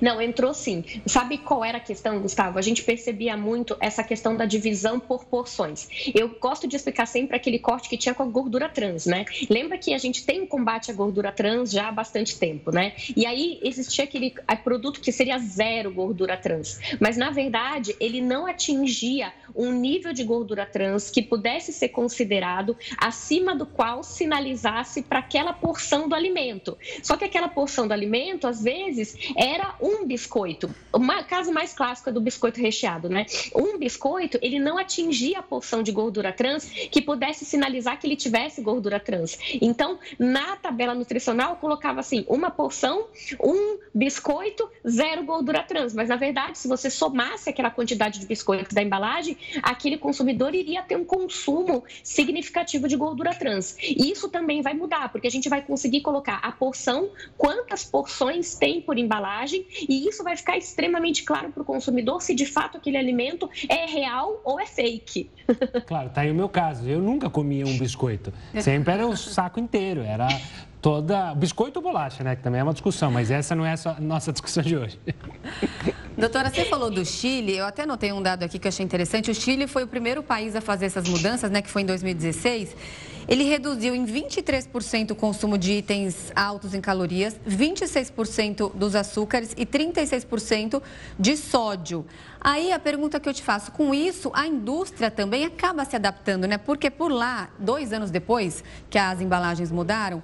Não, entrou sim. Sabe qual era a questão, Gustavo? A gente percebia muito essa questão da divisão por porções. Eu gosto de explicar sempre aquele corte que tinha com a gordura trans, né? Lembra que a gente tem um combate à gordura trans já há bastante tempo, né? E aí existia aquele produto que seria zero gordura trans. Mas, na verdade, ele não atingia um nível de gordura trans que pudesse ser considerado acima do qual sinalizasse para aquela porção do alimento. Só que aquela porção do alimento, às vezes, era um biscoito. O caso mais clássico é do biscoito recheado, né? Um biscoito, ele não atingia a porção de gordura trans que pudesse sinalizar que ele tivesse gordura trans. Então, na tabela nutricional, colocava assim: uma porção, um biscoito, zero gordura trans. Mas, na verdade, se você somasse aquela quantidade de biscoito da embalagem, aquele consumidor iria ter um consumo significativo de gordura trans. E isso também vai mudar, porque a gente vai conseguir colocar a porção, quantas porções tem por embalagem embalagem e isso vai ficar extremamente claro para o consumidor se de fato aquele alimento é real ou é fake. Claro, tá aí o meu caso. Eu nunca comia um biscoito. Sempre era o saco inteiro, era toda. Biscoito ou bolacha, né? Que também é uma discussão, mas essa não é a nossa discussão de hoje. Doutora, você falou do Chile, eu até notei um dado aqui que eu achei interessante. O Chile foi o primeiro país a fazer essas mudanças, né, que foi em 2016. Ele reduziu em 23% o consumo de itens altos em calorias, 26% dos açúcares e 36% de sódio. Aí a pergunta que eu te faço, com isso, a indústria também acaba se adaptando, né? Porque por lá, dois anos depois que as embalagens mudaram,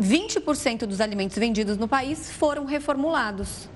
20% dos alimentos vendidos no país foram reformulados.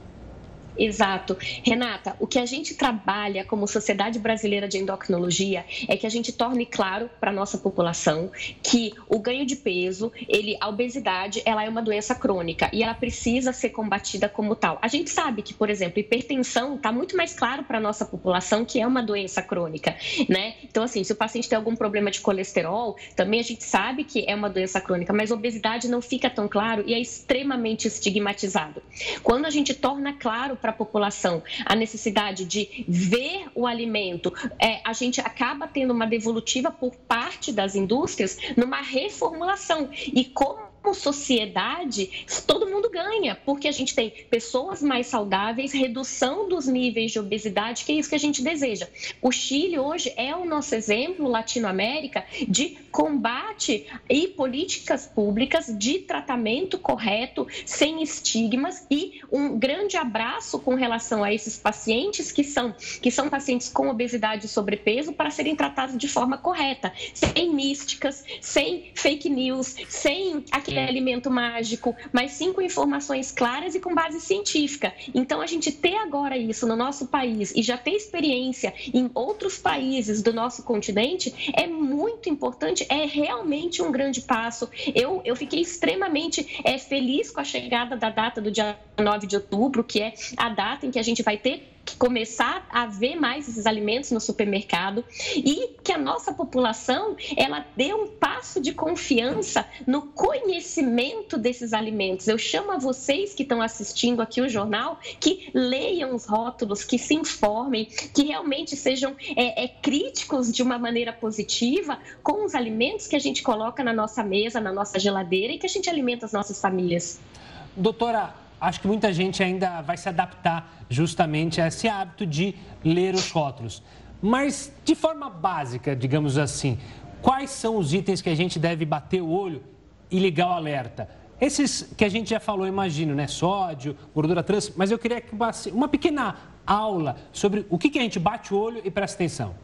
Exato. Renata, o que a gente trabalha como Sociedade Brasileira de Endocrinologia é que a gente torne claro para a nossa população que o ganho de peso, ele, a obesidade, ela é uma doença crônica e ela precisa ser combatida como tal. A gente sabe que, por exemplo, hipertensão está muito mais claro para a nossa população que é uma doença crônica, né? Então, assim, se o paciente tem algum problema de colesterol, também a gente sabe que é uma doença crônica, mas obesidade não fica tão claro e é extremamente estigmatizado. Quando a gente torna claro para a população a necessidade de ver o alimento, é, a gente acaba tendo uma devolutiva por parte das indústrias numa reformulação. E como sociedade, todo mundo ganha, porque a gente tem pessoas mais saudáveis, redução dos níveis de obesidade, que é isso que a gente deseja. O Chile hoje é o nosso exemplo, Latinoamérica, de combate e políticas públicas de tratamento correto, sem estigmas e um grande abraço com relação a esses pacientes que são, que são pacientes com obesidade e sobrepeso para serem tratados de forma correta, sem místicas, sem fake news, sem aquele aquele alimento mágico, mas sim com informações claras e com base científica. Então, a gente ter agora isso no nosso país e já ter experiência em outros países do nosso continente é muito importante, é realmente um grande passo. Eu, eu fiquei extremamente é, feliz com a chegada da data do dia 9 de outubro, que é a data em que a gente vai ter começar a ver mais esses alimentos no supermercado e que a nossa população ela dê um passo de confiança no conhecimento desses alimentos. Eu chamo a vocês que estão assistindo aqui o jornal que leiam os rótulos, que se informem, que realmente sejam é, é, críticos de uma maneira positiva com os alimentos que a gente coloca na nossa mesa, na nossa geladeira e que a gente alimenta as nossas famílias. Doutora, acho que muita gente ainda vai se adaptar justamente a esse hábito de ler os rótulos. Mas, de forma básica, digamos assim, quais são os itens que a gente deve bater o olho e ligar o alerta? Esses que a gente já falou, imagino, né? Sódio, gordura trans, mas eu queria que uma pequena aula sobre o que a gente bate o olho e presta atenção.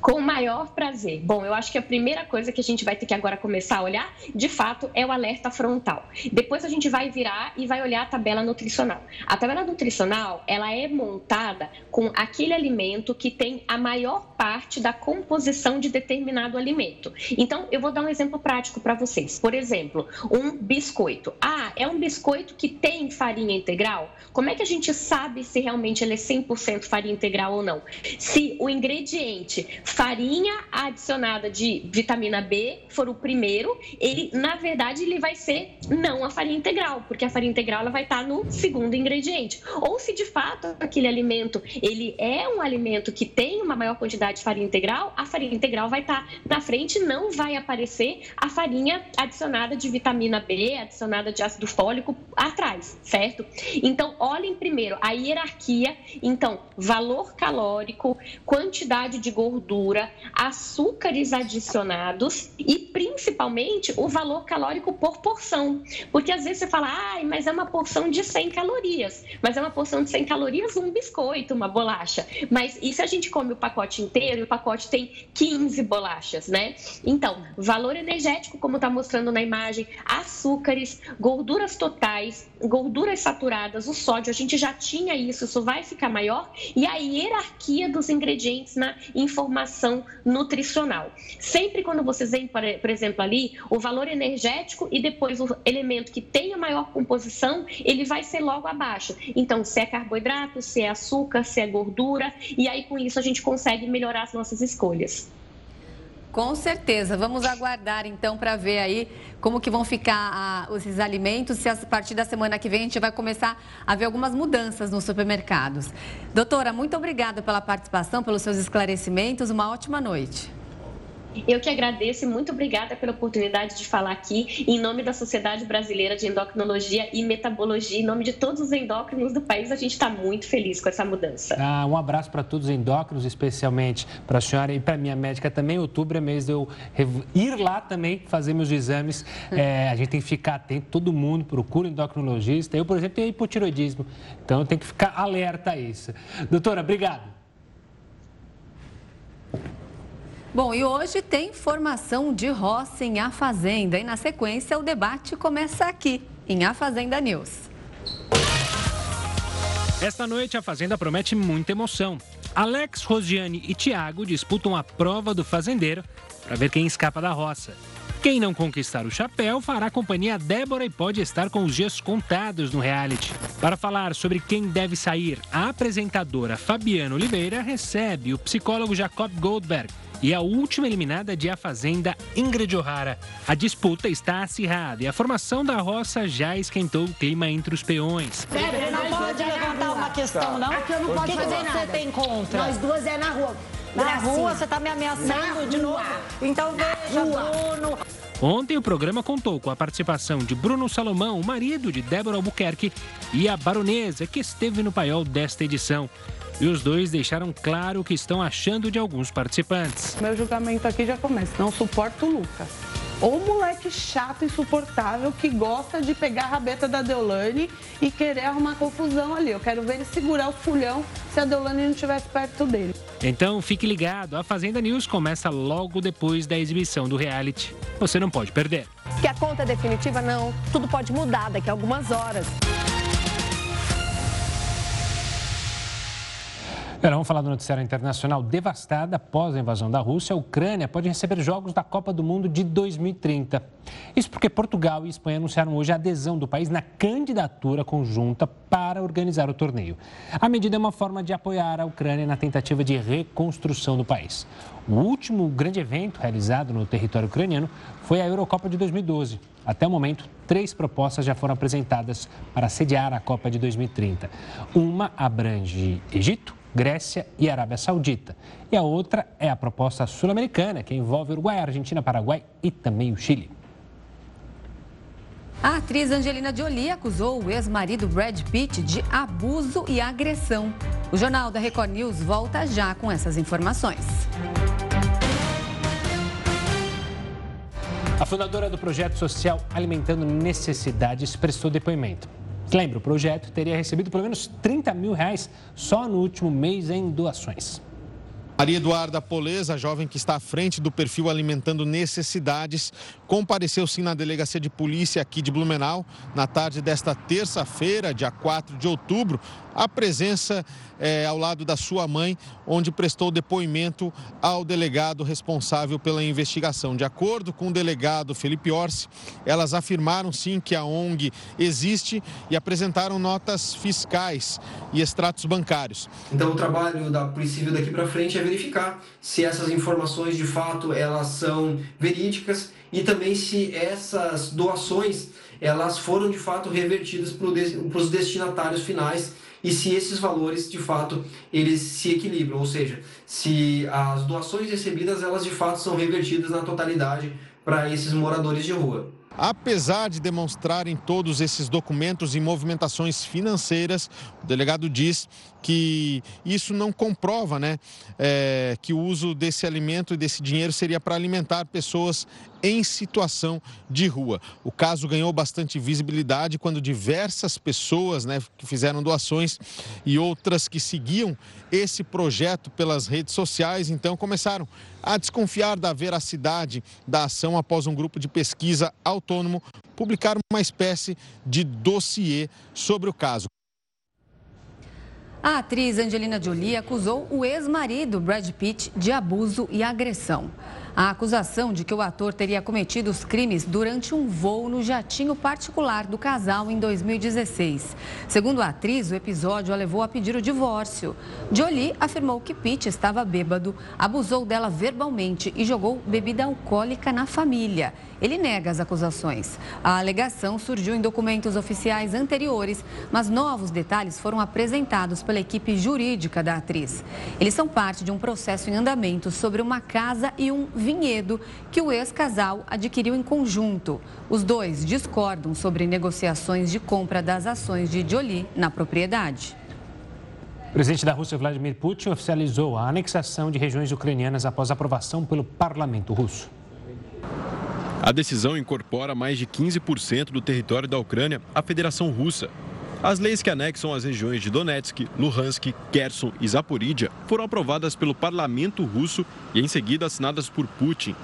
Com o maior prazer. Bom, eu acho que a primeira coisa que a gente vai ter que agora começar a olhar, de fato, é o alerta frontal. Depois a gente vai virar e vai olhar a tabela nutricional. A tabela nutricional, ela é montada com aquele alimento que tem a maior parte da composição de determinado alimento. Então, eu vou dar um exemplo prático para vocês. Por exemplo, um biscoito. Ah, é um biscoito que tem farinha integral? Como é que a gente sabe se realmente ele é 100% farinha integral ou não? Se o ingrediente farinha adicionada de vitamina B for o primeiro, ele na verdade ele vai ser não a farinha integral, porque a farinha integral ela vai estar no segundo ingrediente. Ou se de fato aquele alimento ele é um alimento que tem uma maior quantidade de farinha integral, a farinha integral vai estar na frente, não vai aparecer a farinha adicionada de vitamina B, adicionada de ácido fólico atrás, certo? Então, olhem primeiro a hierarquia, então, valor calórico, quantidade de gordura gordura, açúcares adicionados e principalmente o valor calórico por porção. Porque às vezes você fala, ah, mas é uma porção de 100 calorias. Mas é uma porção de 100 calorias um biscoito, uma bolacha. Mas e se a gente come o pacote inteiro e o pacote tem 15 bolachas, né? Então, valor energético, como está mostrando na imagem, açúcares, gorduras totais, gorduras saturadas, o sódio, a gente já tinha isso, isso vai ficar maior. E a hierarquia dos ingredientes na informação nutricional. Sempre quando vocês veem, por exemplo, ali, o valor energético e depois o elemento que tem a maior composição, ele vai ser logo abaixo. Então, se é carboidrato, se é açúcar, se é gordura, e aí com isso a gente consegue melhorar as nossas escolhas. Com certeza. Vamos aguardar então para ver aí como que vão ficar esses alimentos, se a partir da semana que vem a gente vai começar a ver algumas mudanças nos supermercados. Doutora, muito obrigada pela participação, pelos seus esclarecimentos. Uma ótima noite. Eu que agradeço e muito obrigada pela oportunidade de falar aqui em nome da Sociedade Brasileira de Endocrinologia e Metabologia, em nome de todos os endócrinos do país. A gente está muito feliz com essa mudança. Ah, um abraço para todos os endócrinos, especialmente para a senhora e para minha médica também. Outubro é mês de eu ir lá também fazer meus exames. Hum. É, a gente tem que ficar atento, todo mundo procura endocrinologista. Eu, por exemplo, tenho hipotiroidismo, então eu tenho que ficar alerta a isso. Doutora, obrigado. Bom, e hoje tem formação de roça em A Fazenda. E na sequência, o debate começa aqui, em A Fazenda News. Esta noite, a Fazenda promete muita emoção. Alex, Rosiane e Tiago disputam a prova do fazendeiro para ver quem escapa da roça. Quem não conquistar o chapéu fará companhia a Débora e pode estar com os dias contados no reality. Para falar sobre quem deve sair, a apresentadora Fabiana Oliveira recebe o psicólogo Jacob Goldberg e a última eliminada de A Fazenda, Ingrid O'Hara. A disputa está acirrada e a formação da roça já esquentou o clima entre os peões. Sério, não pode levantar uma questão, não? Porque eu não posso fazer nada. O que você tem contra? Nós duas é na rua. Na rua, você está me ameaçando de novo? Então veja, Bruno. Ontem o programa contou com a participação de Bruno Salomão, o marido de Débora Albuquerque, e a baronesa que esteve no paiol desta edição. E os dois deixaram claro o que estão achando de alguns participantes. Meu julgamento aqui já começa. Não suporto o Lucas. Ou moleque chato, insuportável, que gosta de pegar a rabeta da Deolane e querer arrumar confusão ali. Eu quero ver ele segurar o fulhão se a Deolane não estivesse perto dele. Então fique ligado, a Fazenda News começa logo depois da exibição do reality. Você não pode perder. Que a conta é definitiva não, tudo pode mudar daqui a algumas horas. Agora vamos falar do noticiário internacional. Devastada após a invasão da Rússia, a Ucrânia pode receber jogos da Copa do Mundo de 2030. Isso porque Portugal e Espanha anunciaram hoje a adesão do país na candidatura conjunta para organizar o torneio. A medida é uma forma de apoiar a Ucrânia na tentativa de reconstrução do país. O último grande evento realizado no território ucraniano foi a Eurocopa de 2012. Até o momento, três propostas já foram apresentadas para sediar a Copa de 2030. Uma abrange Egito, Grécia e Arábia Saudita. E a outra é a proposta sul-americana, que envolve Uruguai, Argentina, Paraguai e também o Chile. A atriz Angelina Jolie acusou o ex-marido Brad Pitt de abuso e agressão. O Jornal da Record News volta já com essas informações. A fundadora do projeto social Alimentando Necessidades prestou depoimento. Lembra, o projeto teria recebido pelo menos 30 mil reais só no último mês em doações. Maria Eduarda Poleza, jovem que está à frente do perfil Alimentando Necessidades, compareceu sim na delegacia de polícia aqui de Blumenau na tarde desta terça-feira, dia 4 de outubro, a presença é, ao lado da sua mãe, onde prestou depoimento ao delegado responsável pela investigação. De acordo com o delegado Felipe Orsi, elas afirmaram sim que a ONG existe e apresentaram notas fiscais e extratos bancários. Então o trabalho da Polícia Civil daqui para frente é verificar se essas informações de fato elas são verídicas e também se essas doações elas foram de fato revertidas para os destinatários finais e se esses valores de fato eles se equilibram, ou seja, se as doações recebidas elas de fato são revertidas na totalidade para esses moradores de rua. Apesar de demonstrarem todos esses documentos e movimentações financeiras, o delegado diz que isso não comprova né, é, que o uso desse alimento e desse dinheiro seria para alimentar pessoas em situação de rua. O caso ganhou bastante visibilidade quando diversas pessoas né, que fizeram doações e outras que seguiam esse projeto pelas redes sociais, então começaram a desconfiar da veracidade da ação após um grupo de pesquisa autônomo publicar uma espécie de dossiê sobre o caso. A atriz Angelina Jolie acusou o ex-marido Brad Pitt de abuso e agressão. A acusação de que o ator teria cometido os crimes durante um voo no jatinho particular do casal em 2016. Segundo a atriz, o episódio a levou a pedir o divórcio. Jolie afirmou que Pitt estava bêbado, abusou dela verbalmente e jogou bebida alcoólica na família. Ele nega as acusações. A alegação surgiu em documentos oficiais anteriores, mas novos detalhes foram apresentados pela equipe jurídica da atriz. Eles são parte de um processo em andamento sobre uma casa e um vinhedo que o ex-casal adquiriu em conjunto. Os dois discordam sobre negociações de compra das ações de Jolie na propriedade. O presidente da Rússia, Vladimir Putin, oficializou a anexação de regiões ucranianas após aprovação pelo parlamento russo. A decisão incorpora mais de 15% do território da Ucrânia à Federação Russa. As leis que anexam as regiões de Donetsk, Luhansk, Kherson e Zaporídia foram aprovadas pelo parlamento russo e em seguida assinadas por Putin.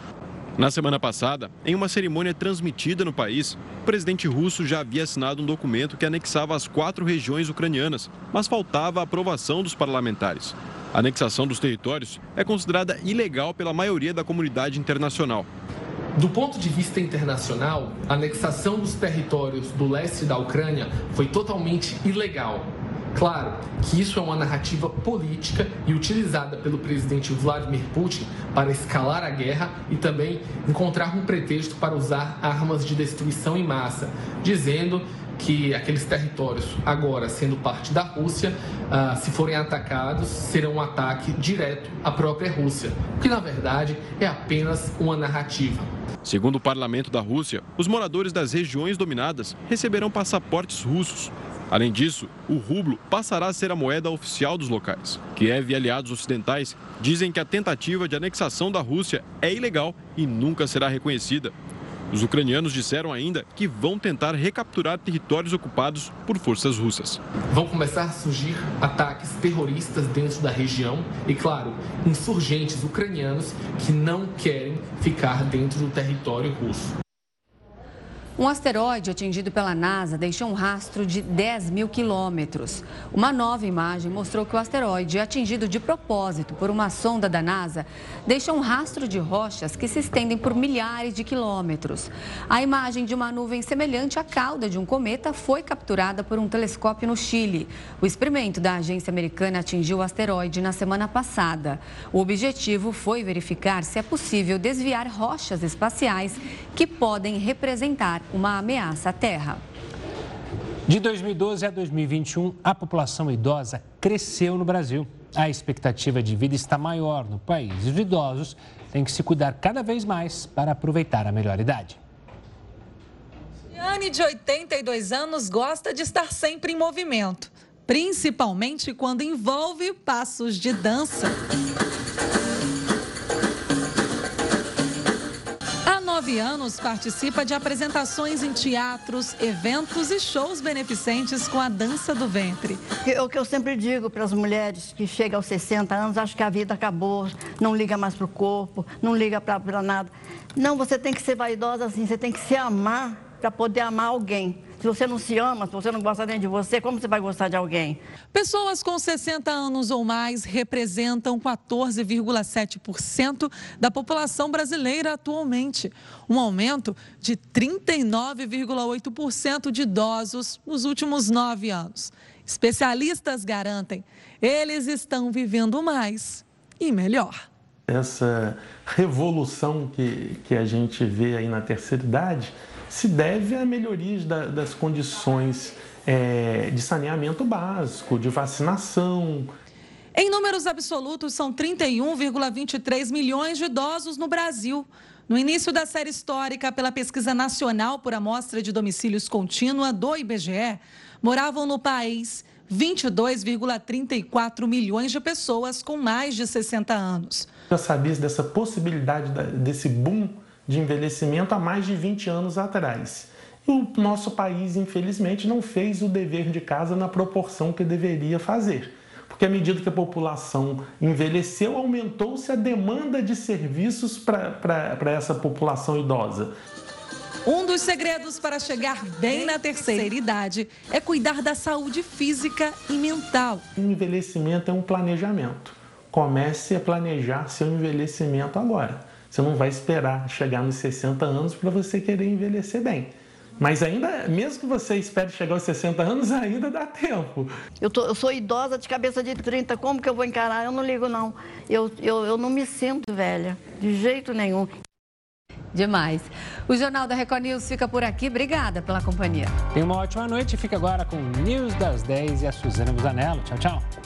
Na semana passada, em uma cerimônia transmitida no país, o presidente russo já havia assinado um documento que anexava as quatro regiões ucranianas, mas faltava a aprovação dos parlamentares. A anexação dos territórios é considerada ilegal pela maioria da comunidade internacional. Do ponto de vista internacional, a anexação dos territórios do leste da Ucrânia foi totalmente ilegal. Claro que isso é uma narrativa política e utilizada pelo presidente Vladimir Putin para escalar a guerra e também encontrar um pretexto para usar armas de destruição em massa, dizendo que aqueles territórios, agora sendo parte da Rússia, ah, se forem atacados, serão um ataque direto à própria Rússia, o que na verdade é apenas uma narrativa. Segundo o parlamento da Rússia, os moradores das regiões dominadas receberão passaportes russos. Além disso, o rublo passará a ser a moeda oficial dos locais. Kiev e aliados ocidentais dizem que a tentativa de anexação da Rússia é ilegal e nunca será reconhecida. Os ucranianos disseram ainda que vão tentar recapturar territórios ocupados por forças russas. Vão começar a surgir ataques terroristas dentro da região e, claro, insurgentes ucranianos que não querem ficar dentro do território russo. Um asteroide atingido pela NASA deixou um rastro de 10 mil quilômetros. Uma nova imagem mostrou que o asteroide, atingido de propósito por uma sonda da NASA, deixa um rastro de rochas que se estendem por milhares de quilômetros. A imagem de uma nuvem semelhante à cauda de um cometa foi capturada por um telescópio no Chile. O experimento da agência americana atingiu o asteroide na semana passada. O objetivo foi verificar se é possível desviar rochas espaciais que podem representar uma ameaça à Terra. De 2012 a 2021, a população idosa cresceu no Brasil. A expectativa de vida está maior no país e os idosos têm que se cuidar cada vez mais para aproveitar a melhor idade. Anne, de 82 anos, gosta de estar sempre em movimento, principalmente quando envolve passos de dança. Nove anos, participa de apresentações em teatros, eventos e shows beneficentes com a dança do ventre. O que eu sempre digo para as mulheres que chegam aos 60 anos, acham que a vida acabou, não liga mais para o corpo, não liga para nada. Não, você tem que ser vaidosa assim, você tem que se amar para poder amar alguém. Se você não se ama, se você não gosta nem de você, como você vai gostar de alguém? Pessoas com 60 anos ou mais representam 14,7% da população brasileira atualmente, um aumento de 39,8% de idosos nos últimos nove anos. Especialistas garantem, eles estão vivendo mais e melhor. Essa revolução que, que a gente vê aí na terceira idade se deve a melhorias da, das condições é, de saneamento básico, de vacinação. Em números absolutos, são 31,23 milhões de idosos no Brasil. No início da série histórica, pela Pesquisa Nacional por Amostra de Domicílios Contínua do IBGE, moravam no país 22,34 milhões de pessoas com mais de 60 anos. Já sabia dessa possibilidade, desse boom de envelhecimento há mais de 20 anos atrás. E o nosso país, infelizmente, não fez o dever de casa na proporção que deveria fazer. Porque à medida que a população envelheceu, aumentou-se a demanda de serviços para essa população idosa. Um dos segredos para chegar bem na terceira idade é cuidar da saúde física e mental. O envelhecimento é um planejamento. Comece a planejar seu envelhecimento agora. Você não vai esperar chegar nos 60 anos para você querer envelhecer bem. Mas ainda, mesmo que você espere chegar aos 60 anos, ainda dá tempo. Eu, tô, eu sou idosa de cabeça de 30, como que eu vou encarar? Eu não ligo, não. Eu, eu, eu não me sinto velha, de jeito nenhum. Demais. O Jornal da Record News fica por aqui. Obrigada pela companhia. Tenha uma ótima noite. Fica agora com o News das 10 e a Suzana Busanello. Tchau, tchau.